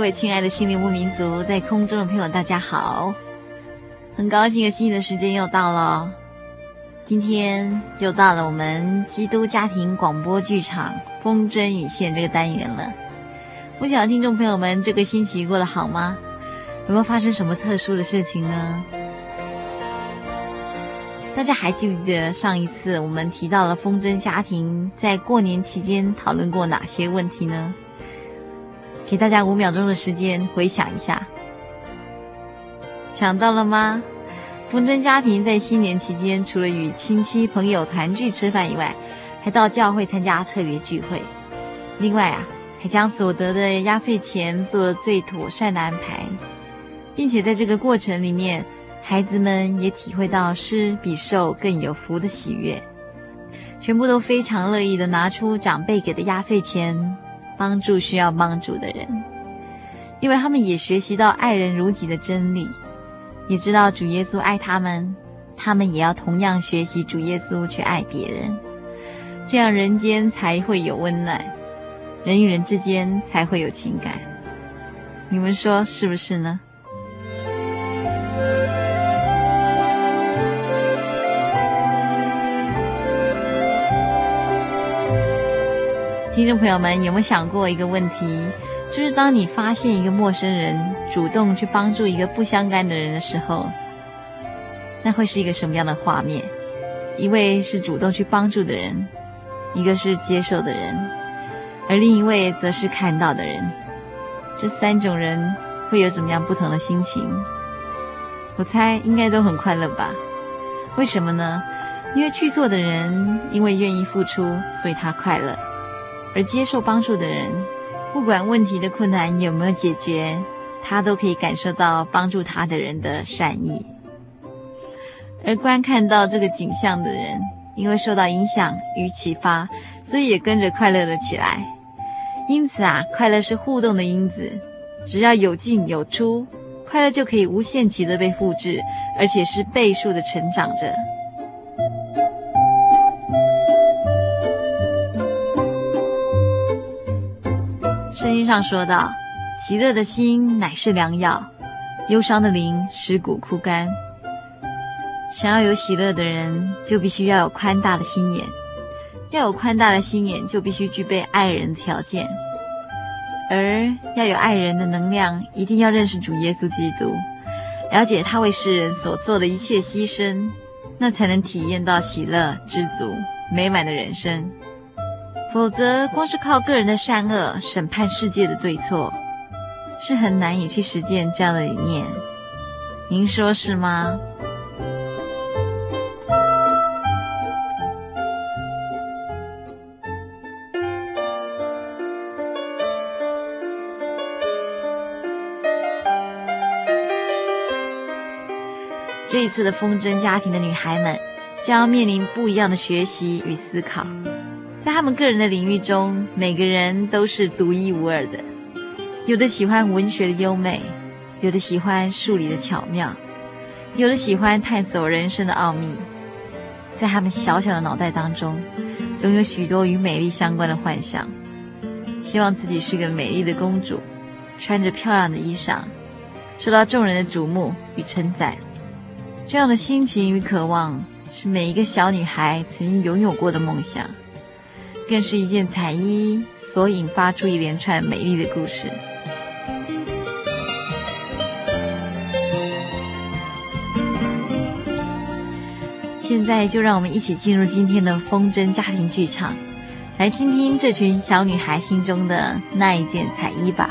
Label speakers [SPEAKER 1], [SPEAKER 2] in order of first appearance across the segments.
[SPEAKER 1] 各位亲爱的心灵牧民族，在空中的朋友，大家好！很高兴，有新的时间又到了，今天又到了我们基督家庭广播剧场《风筝与线》这个单元了。不晓得听众朋友们这个星期过得好吗？有没有发生什么特殊的事情呢？大家还记不记得上一次我们提到了风筝家庭在过年期间讨论过哪些问题呢？给大家五秒钟的时间回想一下，想到了吗？风筝家庭在新年期间，除了与亲戚朋友团聚吃饭以外，还到教会参加特别聚会。另外啊，还将所得的压岁钱做了最妥善的安排，并且在这个过程里面，孩子们也体会到施比受更有福的喜悦，全部都非常乐意地拿出长辈给的压岁钱。帮助需要帮助的人，因为他们也学习到爱人如己的真理，也知道主耶稣爱他们，他们也要同样学习主耶稣去爱别人，这样人间才会有温暖，人与人之间才会有情感。你们说是不是呢？听众朋友们，有没有想过一个问题？就是当你发现一个陌生人主动去帮助一个不相干的人的时候，那会是一个什么样的画面？一位是主动去帮助的人，一个是接受的人，而另一位则是看到的人。这三种人会有怎么样不同的心情？我猜应该都很快乐吧？为什么呢？因为去做的人因为愿意付出，所以他快乐。而接受帮助的人，不管问题的困难有没有解决，他都可以感受到帮助他的人的善意。而观看到这个景象的人，因为受到影响与启发，所以也跟着快乐了起来。因此啊，快乐是互动的因子，只要有进有出，快乐就可以无限期的被复制，而且是倍数的成长着。圣经上说道：“喜乐的心乃是良药，忧伤的灵使骨枯干。”想要有喜乐的人，就必须要有宽大的心眼；要有宽大的心眼，就必须具备爱人的条件。而要有爱人的能量，一定要认识主耶稣基督，了解他为世人所做的一切牺牲，那才能体验到喜乐、知足、美满的人生。否则，光是靠个人的善恶审判世界的对错，是很难以去实践这样的理念。您说是吗？这一次的风筝家庭的女孩们，将要面临不一样的学习与思考。在他们个人的领域中，每个人都是独一无二的。有的喜欢文学的优美，有的喜欢数理的巧妙，有的喜欢探索人生的奥秘。在他们小小的脑袋当中，总有许多与美丽相关的幻想。希望自己是个美丽的公主，穿着漂亮的衣裳，受到众人的瞩目与称赞。这样的心情与渴望，是每一个小女孩曾经拥有过的梦想。更是一件彩衣所引发出一连串美丽的故事。现在就让我们一起进入今天的风筝家庭剧场，来听听这群小女孩心中的那一件彩衣吧。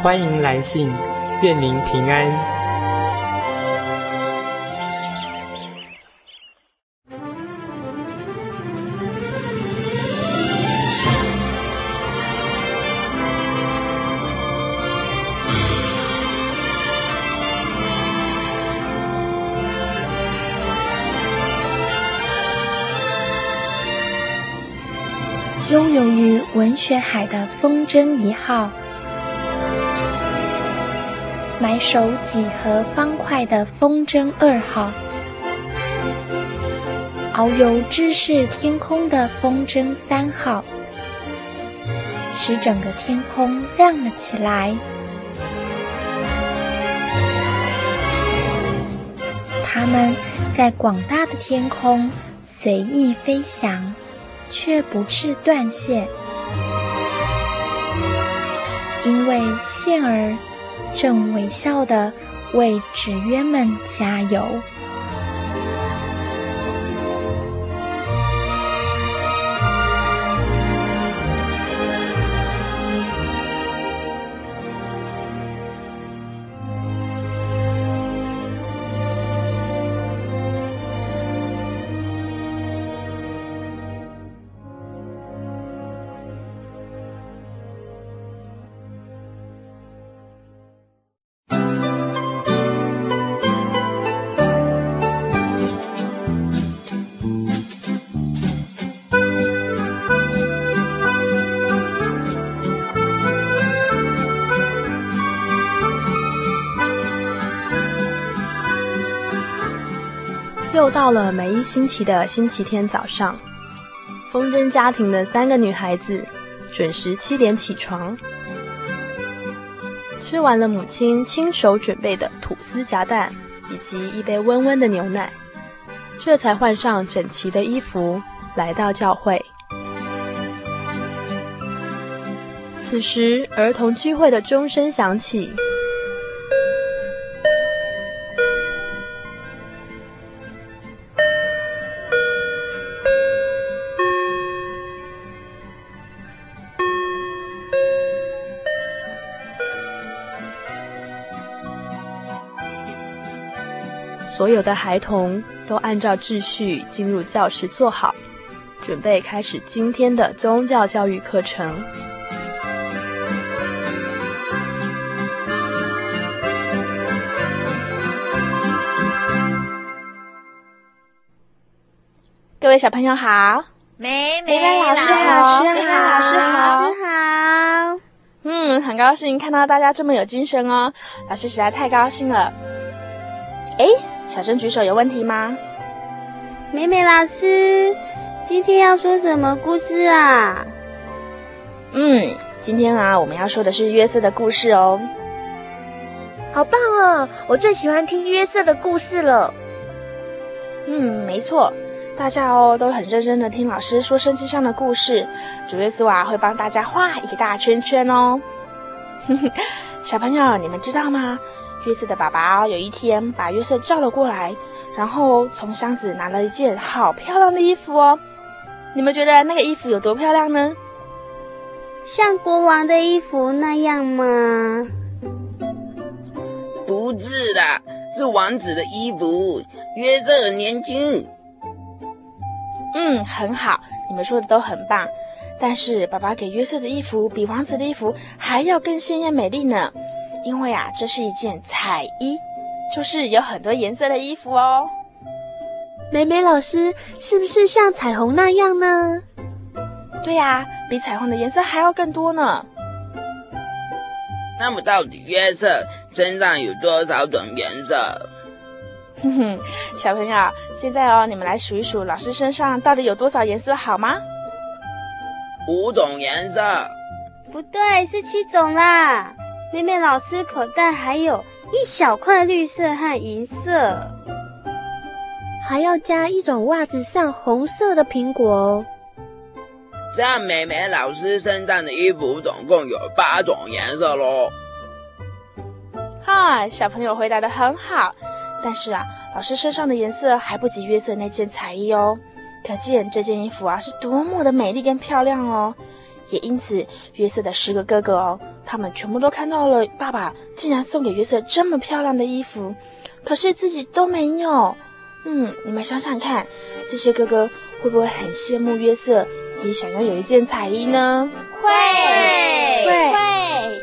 [SPEAKER 2] 欢迎来信，愿您平安。
[SPEAKER 3] 拥有于文学海的风筝一号。埋首几何方块的风筝二号，遨游知识天空的风筝三号，使整个天空亮了起来。它们在广大的天空随意飞翔，却不致断线，因为线儿。正微笑地为纸鸢们加油。
[SPEAKER 4] 又到了每一星期的星期天早上，风筝家庭的三个女孩子准时七点起床，吃完了母亲亲手准备的吐司夹蛋以及一杯温温的牛奶，这才换上整齐的衣服来到教会。此时，儿童聚会的钟声响起。所有的孩童都按照秩序进入教室坐好准备开始今天的宗教教育课程。
[SPEAKER 5] 各位小朋友好。
[SPEAKER 1] 美
[SPEAKER 5] 美老师好。你好。老师好
[SPEAKER 6] 你好。
[SPEAKER 5] 嗯很高兴看到大家这么有精神哦。老师实在太高兴了。诶小珍举手，有问题吗？
[SPEAKER 6] 美美老师，今天要说什么故事啊？
[SPEAKER 5] 嗯，今天啊，我们要说的是约瑟的故事哦。
[SPEAKER 7] 好棒哦！我最喜欢听约瑟的故事了。
[SPEAKER 5] 嗯，没错，大家哦都很认真的听老师说圣经上的故事。主耶稣啊会帮大家画一个大圈圈哦。小朋友，你们知道吗？约瑟的爸爸有一天把约瑟叫了过来。然后从箱子拿了一件好漂亮的衣服哦，你们觉得那个衣服有多漂亮呢？
[SPEAKER 6] 像国王的衣服那样吗？
[SPEAKER 8] 不是的，是王子的衣服。约瑟很年轻。
[SPEAKER 5] 嗯，很好，你们说的都很棒。但是爸爸给约瑟的衣服比王子的衣服还要更鲜艳美丽呢，因为啊，这是一件彩衣。就是有很多颜色的衣服哦。
[SPEAKER 7] 美美老师，是不是像彩虹那样呢？
[SPEAKER 5] 对呀，比彩虹的颜色还要更多呢。
[SPEAKER 8] 那么到底约瑟身上有多少种颜色？
[SPEAKER 5] 哼哼，小朋友，现在哦，你们来数一数老师身上到底有多少颜色好吗？
[SPEAKER 8] 五种颜色。
[SPEAKER 6] 不对，是七种啦。美美老师口袋还有。一小块绿色和银色，
[SPEAKER 7] 还要加一种袜子上红色的苹果哦。
[SPEAKER 8] 这样美美老师身上的衣服总共有八种颜色喽。
[SPEAKER 5] 哈，小朋友回答的很好。但是啊，老师身上的颜色还不及约瑟那件彩衣哦。可见这件衣服啊是多么的美丽跟漂亮哦。也因此，约瑟的十个哥哥哦。他们全部都看到了，爸爸竟然送给约瑟这么漂亮的衣服，可是自己都没有。嗯，你们想想看，这些哥哥会不会很羡慕约瑟，也想要有一件彩衣呢？
[SPEAKER 6] 会，会，会。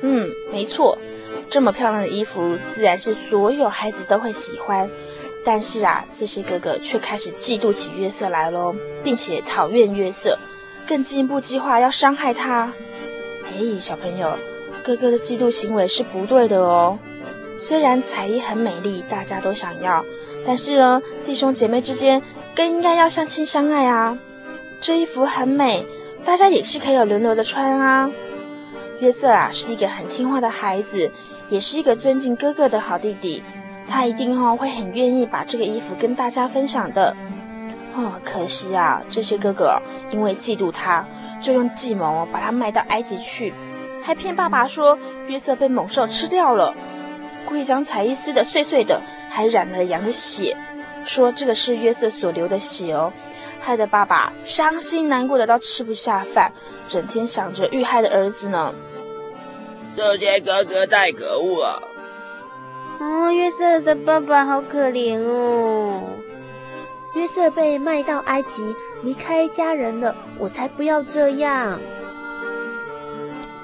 [SPEAKER 5] 嗯，没错，这么漂亮的衣服，自然是所有孩子都会喜欢。但是啊，这些哥哥却开始嫉妒起约瑟来喽，并且讨厌约瑟，更进一步计划要伤害他。哎，小朋友，哥哥的嫉妒行为是不对的哦。虽然彩衣很美丽，大家都想要，但是呢，弟兄姐妹之间更应该要相亲相爱啊。这衣服很美，大家也是可以轮流的穿啊。约瑟啊，是一个很听话的孩子，也是一个尊敬哥哥的好弟弟，他一定、哦、会很愿意把这个衣服跟大家分享的。哦，可惜啊，这些哥哥因为嫉妒他。就用计谋把他卖到埃及去，还骗爸爸说约瑟被猛兽吃掉了，故意将彩衣撕得碎碎的，还染了羊的血，说这个是约瑟所流的血哦，害得爸爸伤心难过的到吃不下饭，整天想着遇害的儿子呢。
[SPEAKER 8] 这些哥哥太可恶了。
[SPEAKER 6] 哦，约瑟的爸爸好可怜哦。
[SPEAKER 7] 约瑟被卖到埃及，离开家人了，我才不要这样。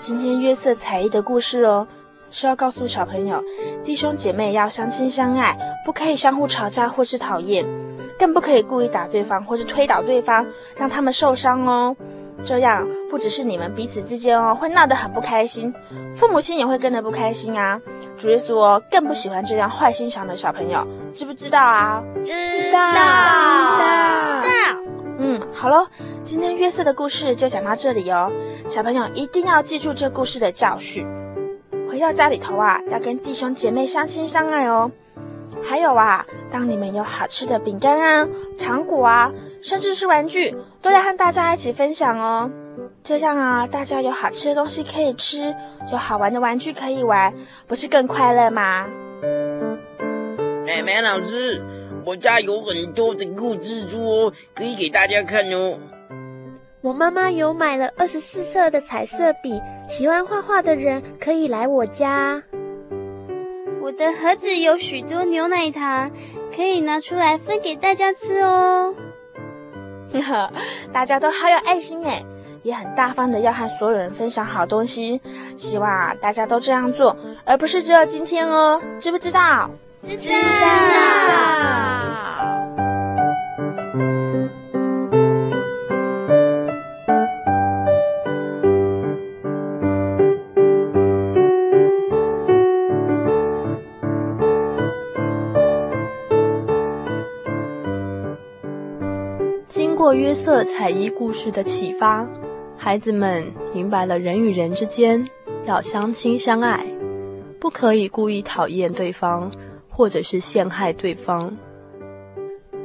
[SPEAKER 5] 今天约瑟才艺的故事哦，是要告诉小朋友，弟兄姐妹要相亲相爱，不可以相互吵架或是讨厌，更不可以故意打对方或是推倒对方，让他们受伤哦。这样不只是你们彼此之间哦，会闹得很不开心，父母亲也会跟着不开心啊。主耶稣哦，更不喜欢这样坏心肠的小朋友，知不知道啊？
[SPEAKER 6] 知道，知道，知道。
[SPEAKER 5] 嗯，好喽，今天约瑟的故事就讲到这里哦。小朋友一定要记住这故事的教训，回到家里头啊，要跟弟兄姐妹相亲相爱哦。还有啊，当你们有好吃的饼干啊、糖果啊，甚至是玩具，都要和大家一起分享哦。这样啊，大家有好吃的东西可以吃，有好玩的玩具可以玩，不是更快乐吗？
[SPEAKER 8] 美美老师，我家有很多的故事书，可以给大家看哦。
[SPEAKER 7] 我妈妈有买了二十四色的彩色笔，喜欢画画的人可以来我家。
[SPEAKER 6] 我的盒子有许多牛奶糖，可以拿出来分给大家吃哦。
[SPEAKER 5] 呵呵，大家都好有爱心哎，也很大方的要和所有人分享好东西。希望啊，大家都这样做，而不是只有今天哦。知不知道？
[SPEAKER 6] 知道。知道。
[SPEAKER 4] 约瑟彩衣故事的启发，孩子们明白了人与人之间要相亲相爱，不可以故意讨厌对方，或者是陷害对方。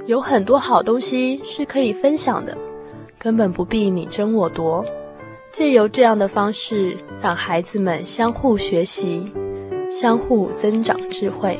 [SPEAKER 4] 有很多好东西是可以分享的，根本不必你争我夺。借由这样的方式，让孩子们相互学习，相互增长智慧。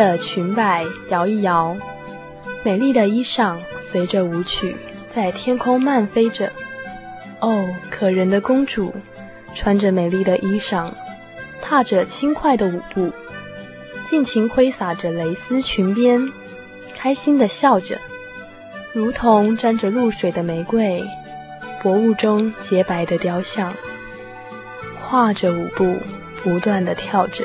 [SPEAKER 4] 的裙摆摇一摇，美丽的衣裳随着舞曲在天空漫飞着。哦，可人的公主，穿着美丽的衣裳，踏着轻快的舞步，尽情挥洒着蕾丝裙边，开心的笑着，如同沾着露水的玫瑰，薄雾中洁白的雕像，跨着舞步，不断的跳着。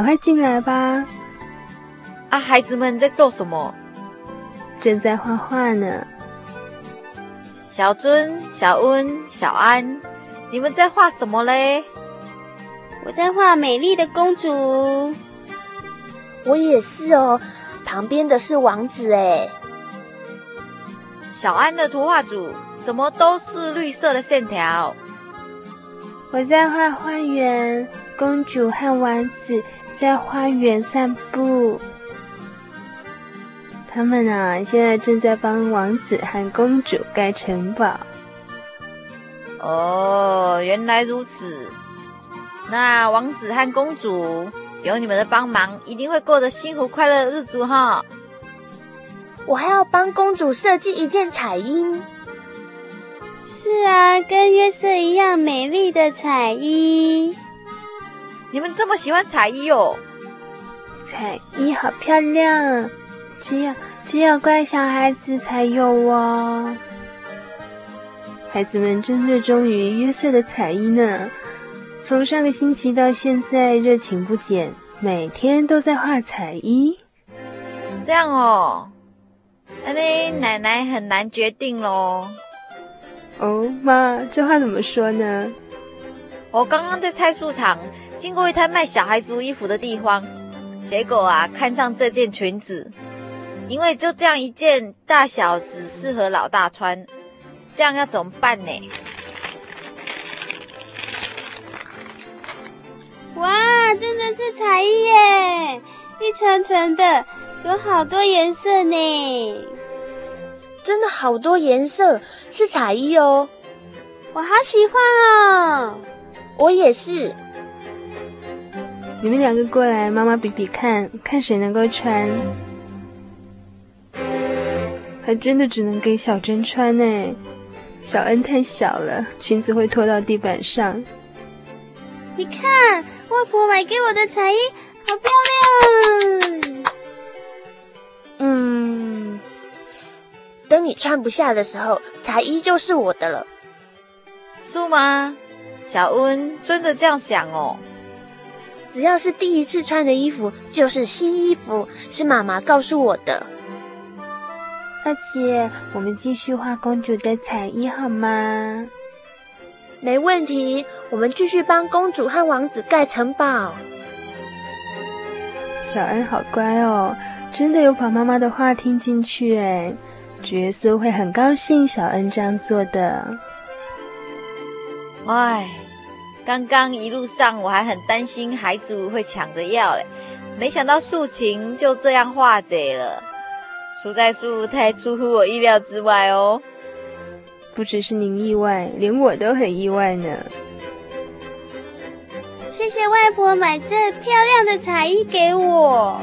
[SPEAKER 4] 赶快进来吧。
[SPEAKER 1] 啊，孩子们在做什么？
[SPEAKER 7] 正在画画呢。
[SPEAKER 1] 小尊、小温、小安，你们在画什么嘞？
[SPEAKER 6] 我在画美丽的公主。
[SPEAKER 7] 我也是哦，旁边的是王子哎。
[SPEAKER 1] 小安的图画组怎么都是绿色的线条？
[SPEAKER 7] 我在画花园。公主和王子在花园散步。他们啊，现在正在帮王子和公主盖城堡。
[SPEAKER 1] 哦，原来如此。那王子和公主有你们的帮忙，一定会过得幸福快乐的日子哈。
[SPEAKER 7] 我还要帮公主设计一件彩衣。
[SPEAKER 6] 是啊，跟约瑟一样美丽的彩衣。
[SPEAKER 1] 你们这么喜欢彩衣哦？
[SPEAKER 7] 彩衣好漂亮，只有只有乖小孩子才有哦。孩子们真热衷于约瑟的彩衣呢，从上个星期到现在热情不减，每天都在画彩衣。
[SPEAKER 1] 这样哦，那你奶奶很难决定喽。
[SPEAKER 7] 哦，妈，这话怎么说呢？
[SPEAKER 1] 我刚刚在菜市场经过一摊卖小孩族衣服的地方，结果啊，看上这件裙子，因为就这样一件，大小只适合老大穿，这样要怎么办呢？
[SPEAKER 6] 哇，真的是彩衣耶！一层层的，有好多颜色呢。
[SPEAKER 9] 真的好多颜色，是彩衣哦。
[SPEAKER 6] 我好喜欢哦。
[SPEAKER 9] 我也是。
[SPEAKER 7] 你们两个过来，妈妈比比看，看谁能够穿。还真的只能给小珍穿呢，小恩太小了，裙子会拖到地板上。
[SPEAKER 6] 你看，外婆买给我的彩衣好漂亮。
[SPEAKER 9] 嗯，等你穿不下的时候，彩衣就是我的了。
[SPEAKER 1] 是吗？小恩真的这样想哦。
[SPEAKER 9] 只要是第一次穿的衣服，就是新衣服，是妈妈告诉我的。
[SPEAKER 7] 二姐，我们继续画公主的彩衣好吗？
[SPEAKER 9] 没问题，我们继续帮公主和王子盖城堡。
[SPEAKER 7] 小恩好乖哦，真的有把妈妈的话听进去哎。角色会很高兴小恩这样做的。
[SPEAKER 1] 哎，刚刚一路上我还很担心孩子会抢着要嘞，没想到素琴就这样化解了，实在是太出乎我意料之外哦。
[SPEAKER 7] 不只是您意外，连我都很意外呢。
[SPEAKER 6] 谢谢外婆买这漂亮的彩衣给我。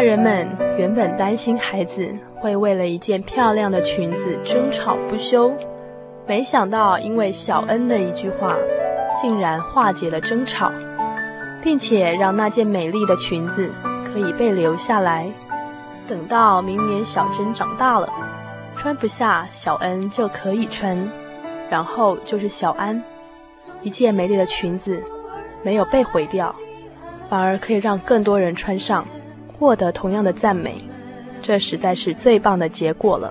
[SPEAKER 10] 大人们原本担心孩子会为了一件漂亮的裙子争吵不休，没想到因为小恩的一句话，竟然化解了争吵，并且让那件美丽的裙子可以被留下来。等到明年小珍长大了，穿不下，小恩就可以穿，然后就是小安，一件美丽的裙子没有被毁掉，反而可以让更多人穿上。获得同样的赞美，这实在是最棒的结果了。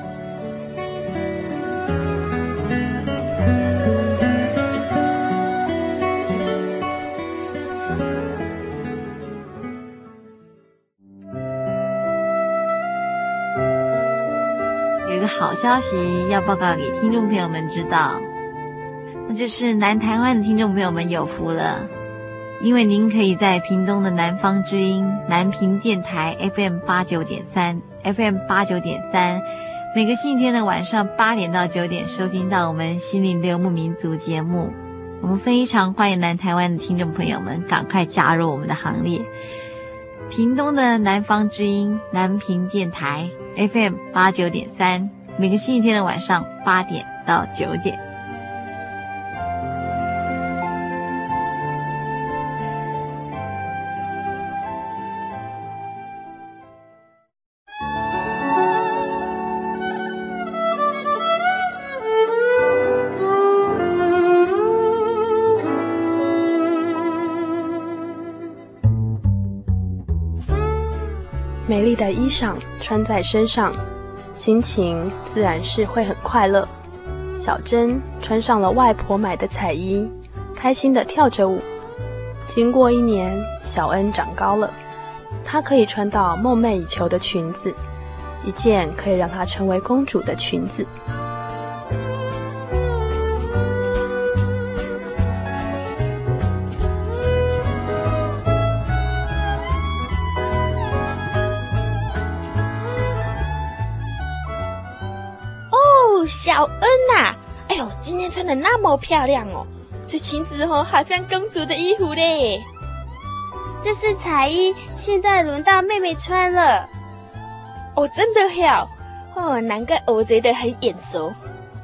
[SPEAKER 1] 消息要报告给听众朋友们知道，那就是南台湾的听众朋友们有福了，因为您可以在屏东的南方之音南屏电台 FM 八九点三 FM 八九点三，每个星期天的晚上八点到九点收听到我们心灵的游牧民族节目。我们非常欢迎南台湾的听众朋友们赶快加入我们的行列。屏东的南方之音南屏电台 FM 八九点三。每个星期天的晚上八点到九点，
[SPEAKER 4] 美丽的衣裳穿在身上。心情自然是会很快乐。小珍穿上了外婆买的彩衣，开心地跳着舞。经过一年，小恩长高了，她可以穿到梦寐以求的裙子，一件可以让她成为公主的裙子。
[SPEAKER 5] 穿的那么漂亮哦！这裙子哦，好像公主的衣服嘞。
[SPEAKER 6] 这是彩衣，现在轮到妹妹穿了。
[SPEAKER 5] 哦，真的好哦，难怪我觉得很眼熟。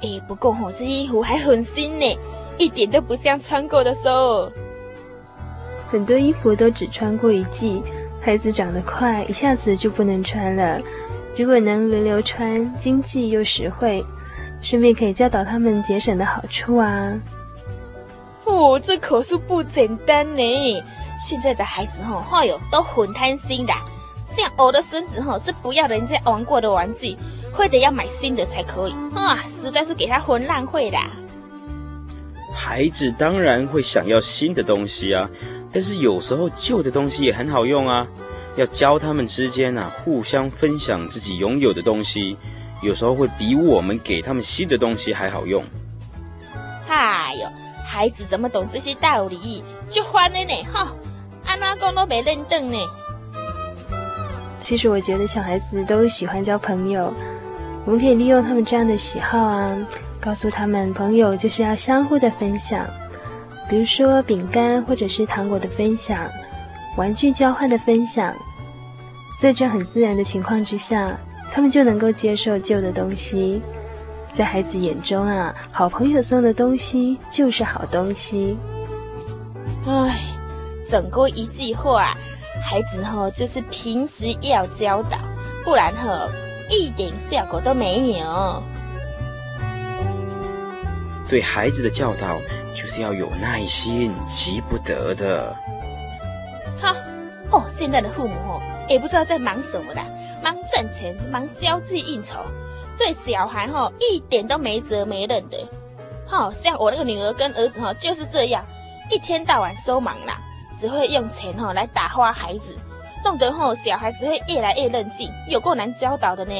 [SPEAKER 5] 哎，不过哦，这衣服还很新呢，一点都不像穿过的时候。
[SPEAKER 7] 很多衣服都只穿过一季，孩子长得快，一下子就不能穿了。如果能轮流穿，经济又实惠。顺便可以教导他们节省的好处啊！
[SPEAKER 5] 哦，这可是不简单呢。现在的孩子哈，哎呦，都很贪心的。像我的孙子哈，这不要人家玩过的玩具，非得要买新的才可以啊！实在是给他混浪费的。
[SPEAKER 11] 孩子当然会想要新的东西啊，但是有时候旧的东西也很好用啊。要教他们之间啊，互相分享自己拥有的东西。有时候会比我们给他们吸的东西还好用。
[SPEAKER 5] 哎呦，孩子怎么懂这些道理？就欢了呢！哈，安那讲都没认真呢。
[SPEAKER 7] 其实我觉得小孩子都喜欢交朋友，我们可以利用他们这样的喜好啊，告诉他们朋友就是要相互的分享，比如说饼干或者是糖果的分享，玩具交换的分享，在这很自然的情况之下。他们就能够接受旧的东西，在孩子眼中啊，好朋友送的东西就是好东西。
[SPEAKER 5] 唉，总归一句话，孩子哈就是平时要教导，不然哈一点效果都没有。
[SPEAKER 11] 对孩子的教导就是要有耐心，急不得的。
[SPEAKER 5] 哈哦，现在的父母哦也不知道在忙什么啦。忙挣钱，忙交际应酬，对小孩哈一点都没责没任的，好像我那个女儿跟儿子哈就是这样，一天到晚收忙啦，只会用钱哈来打发孩子，弄得后小孩只会越来越任性，有够难教导的呢。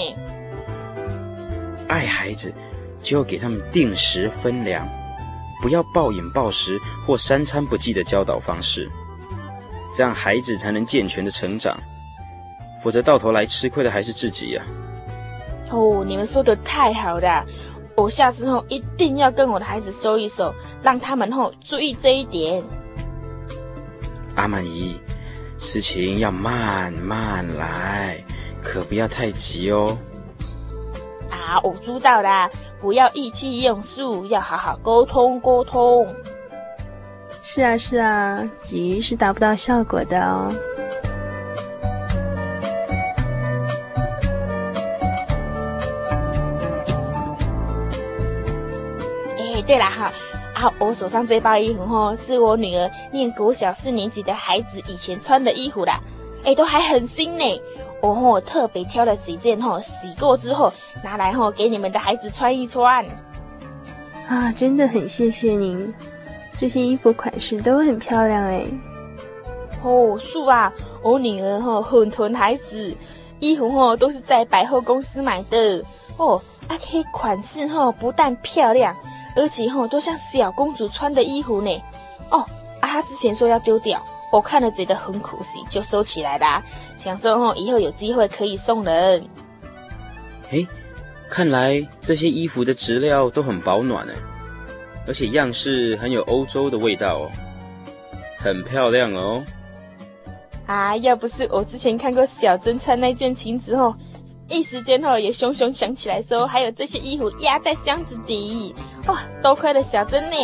[SPEAKER 11] 爱孩子就要给他们定时分粮，不要暴饮暴食或三餐不继的教导方式，这样孩子才能健全的成长。否则到头来吃亏的还是自己呀、
[SPEAKER 5] 哦，你们说的太好了，我下次后一定要跟我的孩子说一说，让他们后注意这一点。
[SPEAKER 11] 阿满姨，事情要慢慢来，可不要太急哦。
[SPEAKER 5] 啊，我知道啦，不要意气用事，要好好沟通沟通。
[SPEAKER 7] 是啊是啊，急是达不到效果的哦。
[SPEAKER 5] 对啦哈，啊，我手上这包衣服哈，是我女儿念国小四年级的孩子以前穿的衣服啦，哎，都还很新呢。我吼特别挑了几件吼，洗过之后拿来吼给你们的孩子穿一穿。
[SPEAKER 7] 啊，真的很谢谢您。这些衣服款式都很漂亮哎！
[SPEAKER 5] 哦，是啊，我女儿哈很疼孩子，衣服哈都是在百货公司买的哦。啊，这款式哈不但漂亮，而且哈都像小公主穿的衣服呢。哦，啊，她之前说要丢掉，我看了觉得很可惜，就收起来啦。想说哈以后有机会可以送人。
[SPEAKER 11] 诶，看来这些衣服的质料都很保暖呢。而且样式很有欧洲的味道哦，很漂亮哦。
[SPEAKER 5] 啊，要不是我之前看过小珍穿那件裙子哦，一时间哦也熊熊想起来说还有这些衣服压在箱子底。哇，多亏了小珍呢。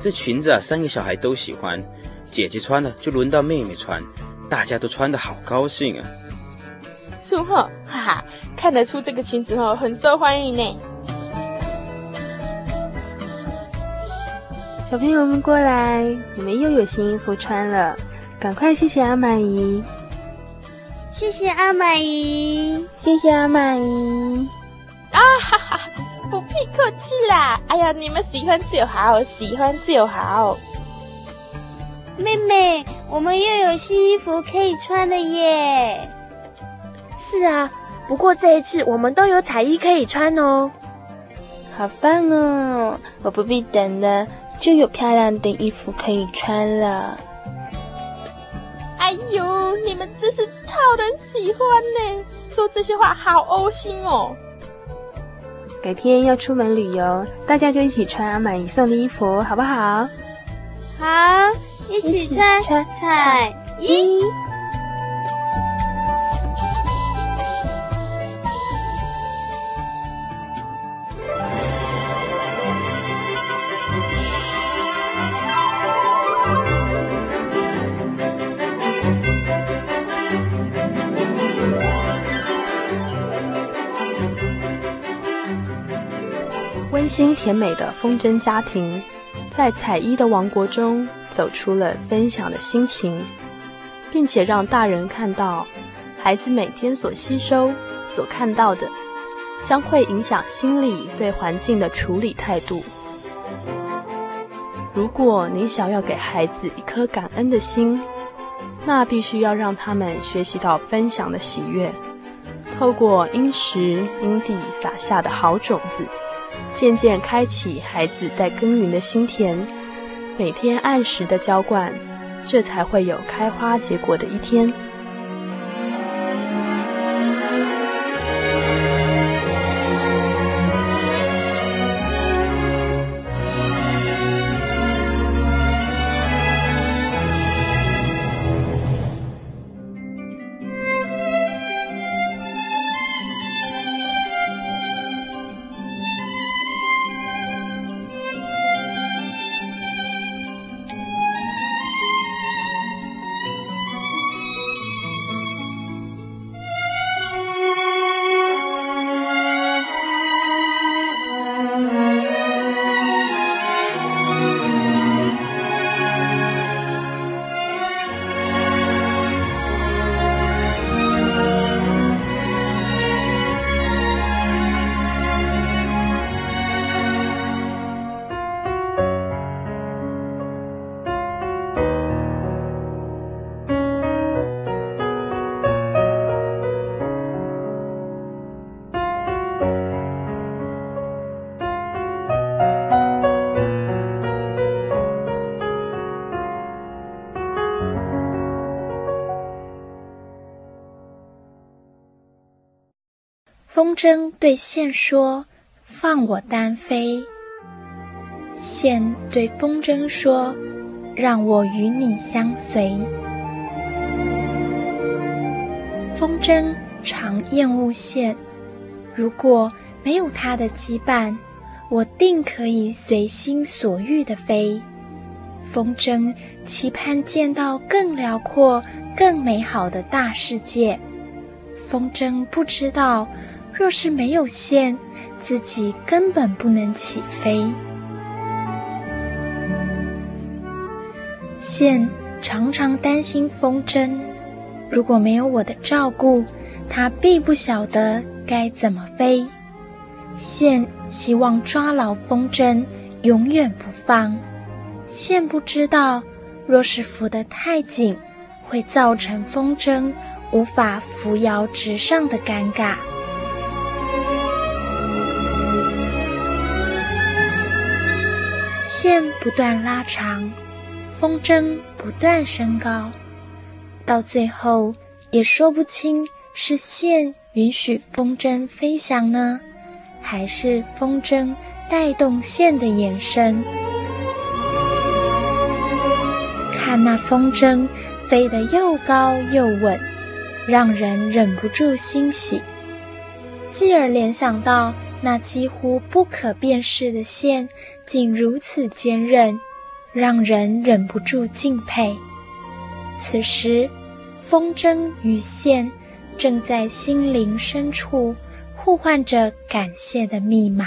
[SPEAKER 11] 这裙子啊，三个小孩都喜欢，姐姐穿了就轮到妹妹穿，大家都穿的好高兴啊。
[SPEAKER 5] 是哦，哈哈，看得出这个裙子哦很受欢迎呢。
[SPEAKER 7] 小朋友们过来，你们又有新衣服穿了，赶快谢谢阿满姨。
[SPEAKER 6] 谢谢阿满姨，
[SPEAKER 7] 谢谢阿满姨。
[SPEAKER 5] 啊哈哈，不必客气啦。哎呀，你们喜欢就好，喜欢就好。
[SPEAKER 6] 妹妹，我们又有新衣服可以穿了耶。
[SPEAKER 9] 是啊，不过这一次我们都有彩衣可以穿哦。
[SPEAKER 7] 好棒哦，我不必等了。就有漂亮的衣服可以穿了。
[SPEAKER 5] 哎呦，你们真是讨人喜欢呢！说这些话好恶心哦。
[SPEAKER 7] 改天要出门旅游，大家就一起穿阿满姨送的衣服，好不好？
[SPEAKER 6] 好，一起穿彩衣。
[SPEAKER 4] 心甜美的风筝家庭，在彩衣的王国中走出了分享的心情，并且让大人看到，孩子每天所吸收、所看到的，将会影响心理对环境的处理态度。如果你想要给孩子一颗感恩的心，那必须要让他们学习到分享的喜悦，透过因时因地撒下的好种子。渐渐开启孩子在耕耘的心田，每天按时的浇灌，这才会有开花结果的一天。
[SPEAKER 3] 筝对线说：“放我单飞。”线对风筝说：“让我与你相随。”风筝常厌恶线，如果没有它的羁绊，我定可以随心所欲地飞。风筝期盼见到更辽阔、更美好的大世界。风筝不知道，若是没有线，自己根本不能起飞。线常常担心风筝，如果没有我的照顾，它并不晓得该怎么飞。线希望抓牢风筝，永远不放。线不知道，若是扶得太紧，会造成风筝无法扶摇直上的尴尬。不断拉长，风筝不断升高，到最后也说不清是线允许风筝飞翔呢，还是风筝带动线的延伸。看那风筝飞得又高又稳，让人忍不住欣喜，继而联想到那几乎不可辨识的线竟如此坚韧，让人忍不住敬佩。此时，风筝与线正在心灵深处互换着感谢的密
[SPEAKER 12] 码。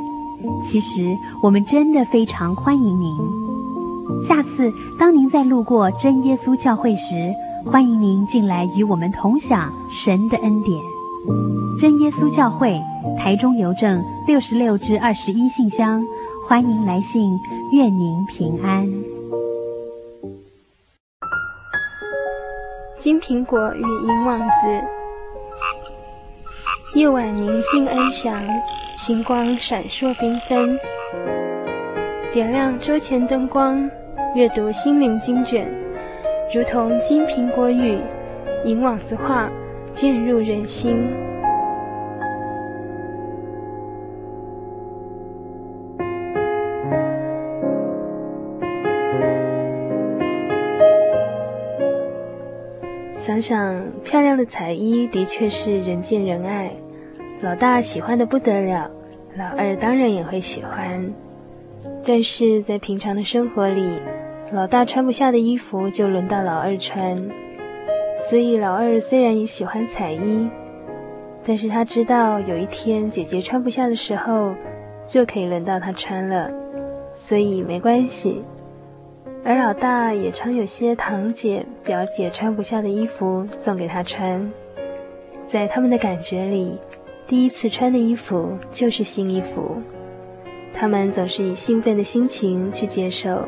[SPEAKER 13] 其实我们真的非常欢迎您。下次当您再路过真耶稣教会时，欢迎您进来与我们同享神的恩典。真耶稣教会，台中邮政六十六至二十一信箱，欢迎来信，愿您平安。
[SPEAKER 7] 金苹果与银网子，夜晚宁静安详。星光闪烁缤纷，点亮桌前灯光，阅读心灵经卷，如同金苹果语、银网子画，渐入人心。想想，漂亮的彩衣的确是人见人爱。老大喜欢的不得了，老二当然也会喜欢。但是在平常的生活里，老大穿不下的衣服就轮到老二穿。所以老二虽然也喜欢彩衣，但是他知道有一天姐姐穿不下的时候，就可以轮到他穿了，所以没关系。而老大也常有些堂姐、表姐穿不下的衣服送给他穿，在他们的感觉里。第一次穿的衣服就是新衣服，他们总是以兴奋的心情去接受。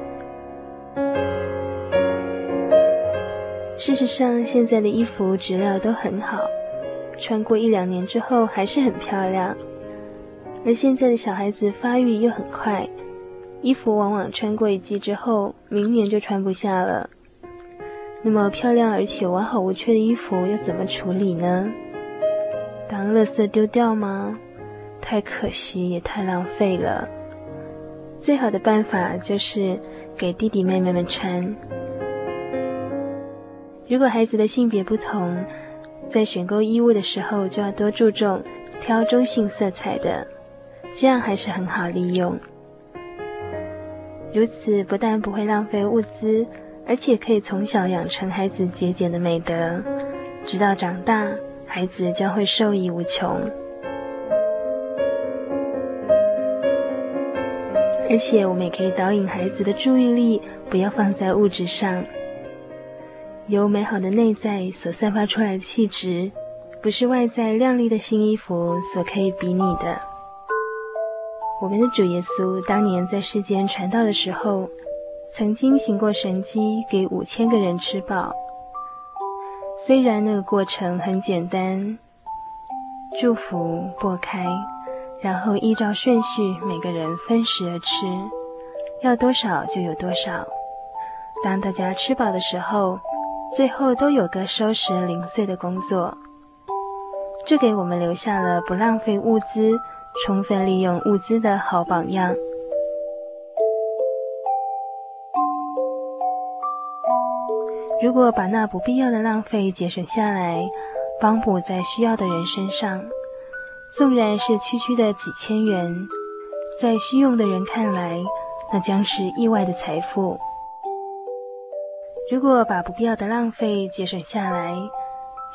[SPEAKER 7] 事实上，现在的衣服质量都很好，穿过一两年之后还是很漂亮。而现在的小孩子发育又很快，衣服往往穿过一季之后，明年就穿不下了。那么漂亮而且完好无缺的衣服要怎么处理呢？当垃圾丢掉吗？太可惜，也太浪费了。最好的办法就是给弟弟妹妹们穿。如果孩子的性别不同，在选购衣物的时候就要多注重挑中性色彩的，这样还是很好利用。如此不但不会浪费物资，而且可以从小养成孩子节俭的美德，直到长大，孩子将会受益无穷。而且我们也可以导引孩子的注意力，不要放在物质上。由美好的内在所散发出来的气质，不是外在亮丽的新衣服所可以比拟的。我们的主耶稣当年在世间传道的时候，曾经行过神迹，给五千个人吃饱。虽然那个过程很简单，祝福拨开，然后依照顺序每个人分食而吃，要多少就有多少。当大家吃饱的时候，最后都有个收拾零碎的工作，这给我们留下了不浪费物资、充分利用物资的好榜样。如果把那不必要的浪费节省下来，帮补在需要的人身上，纵然是区区的几千元，在需用的人看来，那将是意外的财富。如果把不必要的浪费节省下来，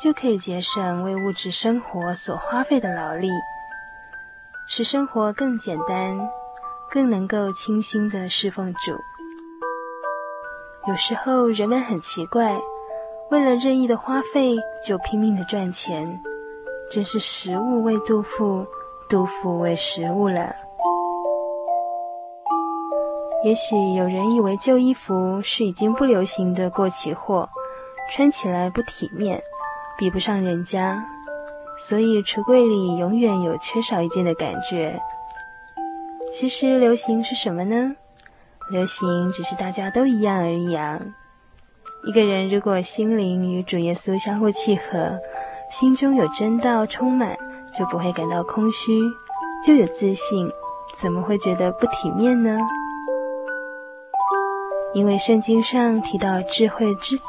[SPEAKER 7] 就可以节省为物质生活所花费的劳力，使生活更简单，更能够清心的侍奉主。有时候人们很奇怪，为了任意的花费就拼命的赚钱，真是食物喂杜甫，杜甫喂食物了。也许有人以为旧衣服是已经不流行的过期货，穿起来不体面，比不上人家，所以橱柜里永远有缺少一件的感觉。其实流行是什么呢？流行只是大家都一样而已啊。一个人如果心灵与主耶稣相互契合，心中有真道充满，就不会感到空虚，就有自信，怎么会觉得不体面呢？因为圣经上提到智慧之子，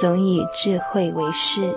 [SPEAKER 7] 总以智慧
[SPEAKER 1] 为饰。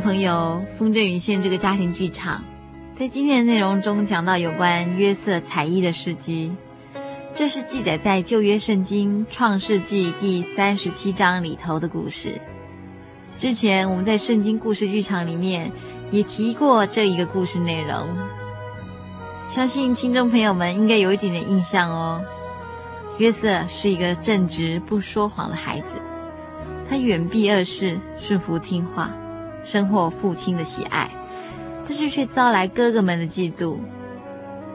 [SPEAKER 1] 朋友，风筝与线这个家庭剧场，在今天的内容中讲到有关约瑟才艺的事迹。这是记载在旧约圣经创世纪第三十七章里头的故事。之前我们在圣经故事剧场里面也提过这一个故事内容，相信听众朋友们应该有一点点印象哦。约瑟是一个正直不说谎的孩子，他远避恶事，顺服听话，深获父亲的喜爱，但是却遭来哥哥们的嫉妒。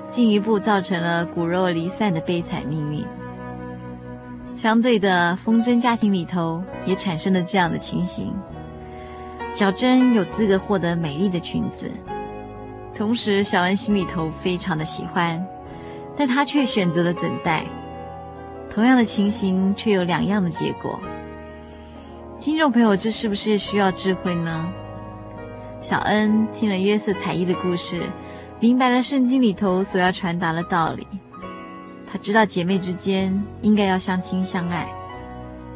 [SPEAKER 1] 进一步造成了骨肉离散的悲惨命运。相对的，风筝家庭里头也产生了这样的情形。小珍有资格获得美丽的裙子，同时小恩心里头非常的喜欢，但他却选择了等待。同样的情形，却有两样的结果。听众朋友，这是不是需要智慧呢？小恩听了约瑟采衣的故事。明白了圣经里头所要传达的道理，他知道姐妹之间应该要相亲相爱，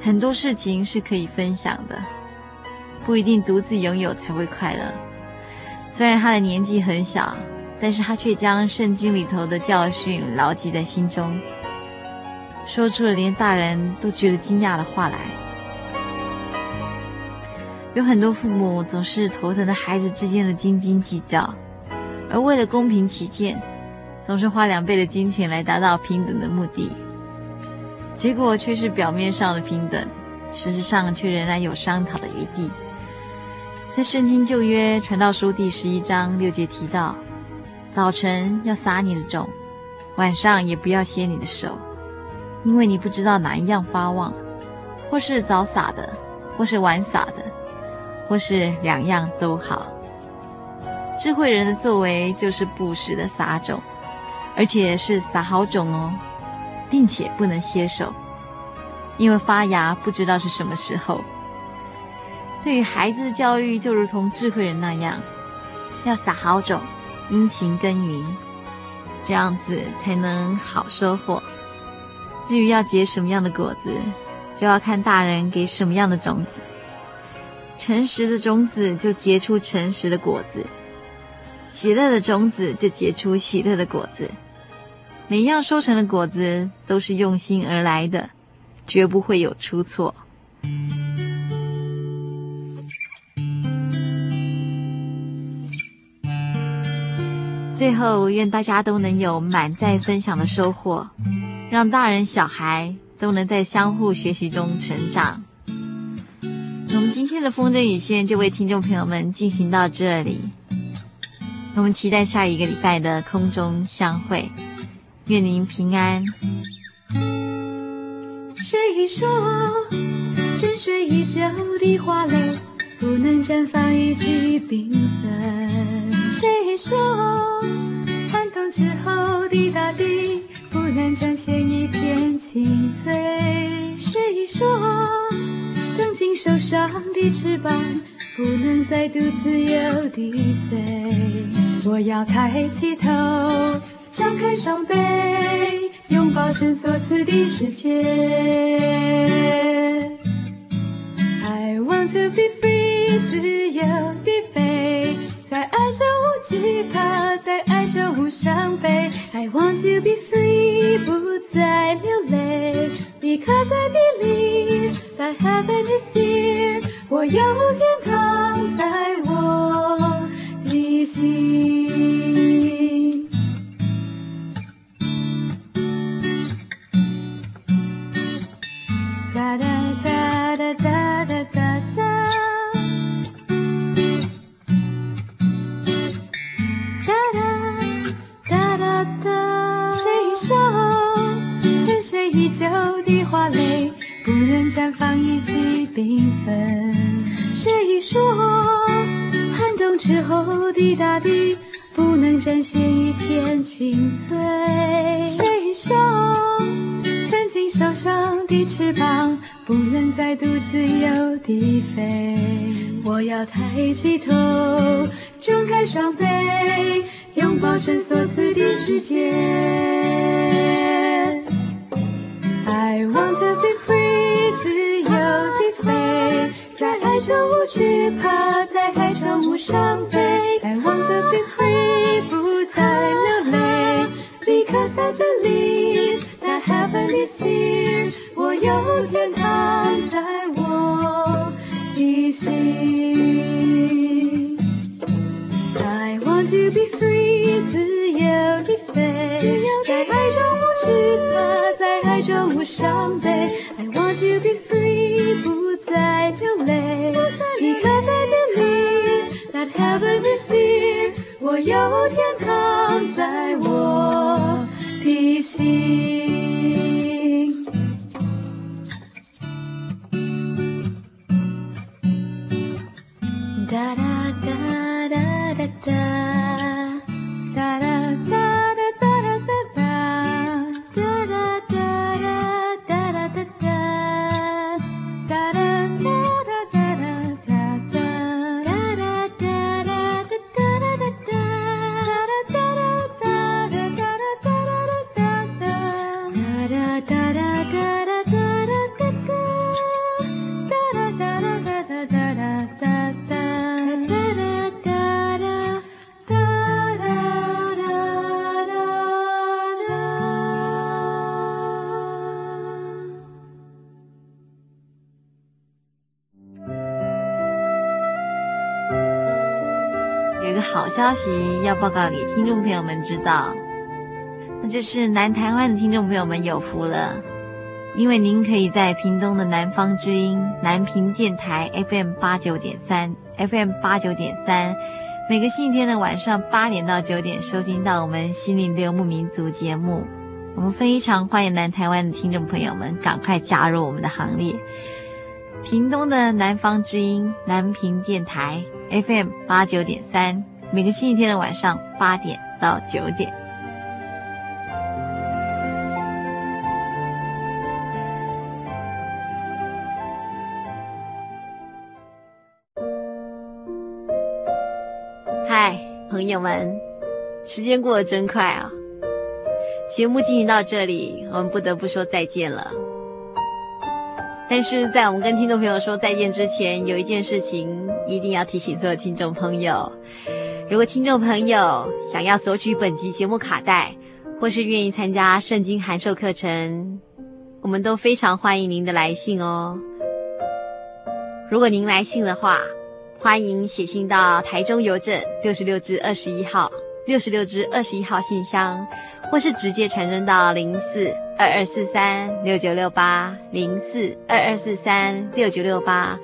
[SPEAKER 1] 很多事情是可以分享的，不一定独自拥有才会快乐。虽然他的年纪很小，但是他却将圣经里头的教训牢记在心中，说出了连大人都觉得惊讶的话来。有很多父母总是头疼的孩子之间的斤斤计较。而为了公平起见，总是花两倍的金钱来达到平等的目的，结果却是表面上的平等，事实上却仍然有商讨的余地。在《圣经旧约传道书》第十一章六节提到：“早晨要撒你的种，晚上也不要歇你的手，因为你不知道哪一样发旺，或是早撒的，或是晚撒的，或是两样都好。”智慧人的作为就是不时的撒种，而且是撒好种哦，并且不能歇手，因为发芽不知道是什么时候。对于孩子的教育，就如同智慧人那样，要撒好种，殷勤耕耘，这样子才能好收获。至于要结什么样的果子，就要看大人给什么样的种子。诚实的种子就结出诚实的果子。喜乐的种子就结出喜乐的果子，每样收成的果子都是用心而来的，绝不会有出错。最后，愿大家都能有满载分享的收获，让大人小孩都能在相互学习中成长。我们今天的风筝与线就为听众朋友们进行到这里。我们期待下一个礼拜的空中相会，愿您平安。
[SPEAKER 10] 谁说沉睡已久的花蕾不能绽放一季缤纷？谁说寒冬之后的大地不能展现一片青翠？谁说曾经受伤的翅膀不能再度自由地飞？我要抬起头，张开双臂，拥抱神所赐的世界。I want to be free，自由地飞，在爱中无惧怕，在爱中无伤悲。I want to be free，不再流泪，Because I believe that heaven is here。我有天堂在我的心。依旧的花蕾不能绽放一季缤纷。谁说寒冬之后的大地不能展现一片青翠？谁说曾经受伤的翅膀不能再度自由地飞？我要抬起头，张开双臂，拥抱神所赐的世界。I want to be free，自由地飞，在爱中无惧怕，在爱中无伤悲。I want to be free，
[SPEAKER 1] 报告给听众朋友们知道，那就是南台湾的听众朋友们有福了，因为您可以在屏东的南方之音南屏电台 FM 八九点三 FM 八九点三，每个星期天的晚上八点到九点收听到我们心灵的游牧民族节目。我们非常欢迎南台湾的听众朋友们赶快加入我们的行列。屏东的南方之音南屏电台 FM 八九点三。每个星期天的晚上八点到九点。嗨，朋友们，时间过得真快啊！节目进行到这里，我们不得不说再见了。但是在我们跟听众朋友说再见之前，有一件事情一定要提醒所有听众朋友。如果听众朋友想要索取本集节目卡带，或是愿意参加圣经函授课程，我们都非常欢迎您的来信哦。如果您来信的话，欢迎写信到台中邮政六十六至二十一号六十六至二十一号信箱，或是直接传真到零四二二四三六九六八零四二二四三六九六八。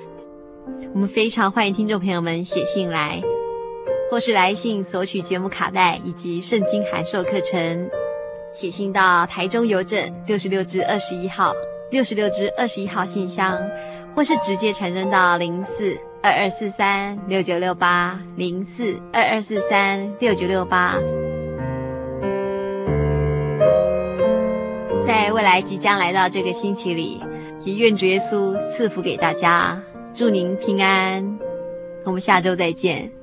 [SPEAKER 1] 我们非常欢迎听众朋友们写信来。或是来信索取节目卡带以及圣经函授课程，写信到台中邮政六十六支二十一号六十六支二十一号信箱，或是直接传真到零四二二四三六九六八零四二二四三六九六八。在未来即将来到这个星期里，也愿主耶稣赐福给大家，祝您平安。我们下周再
[SPEAKER 10] 见。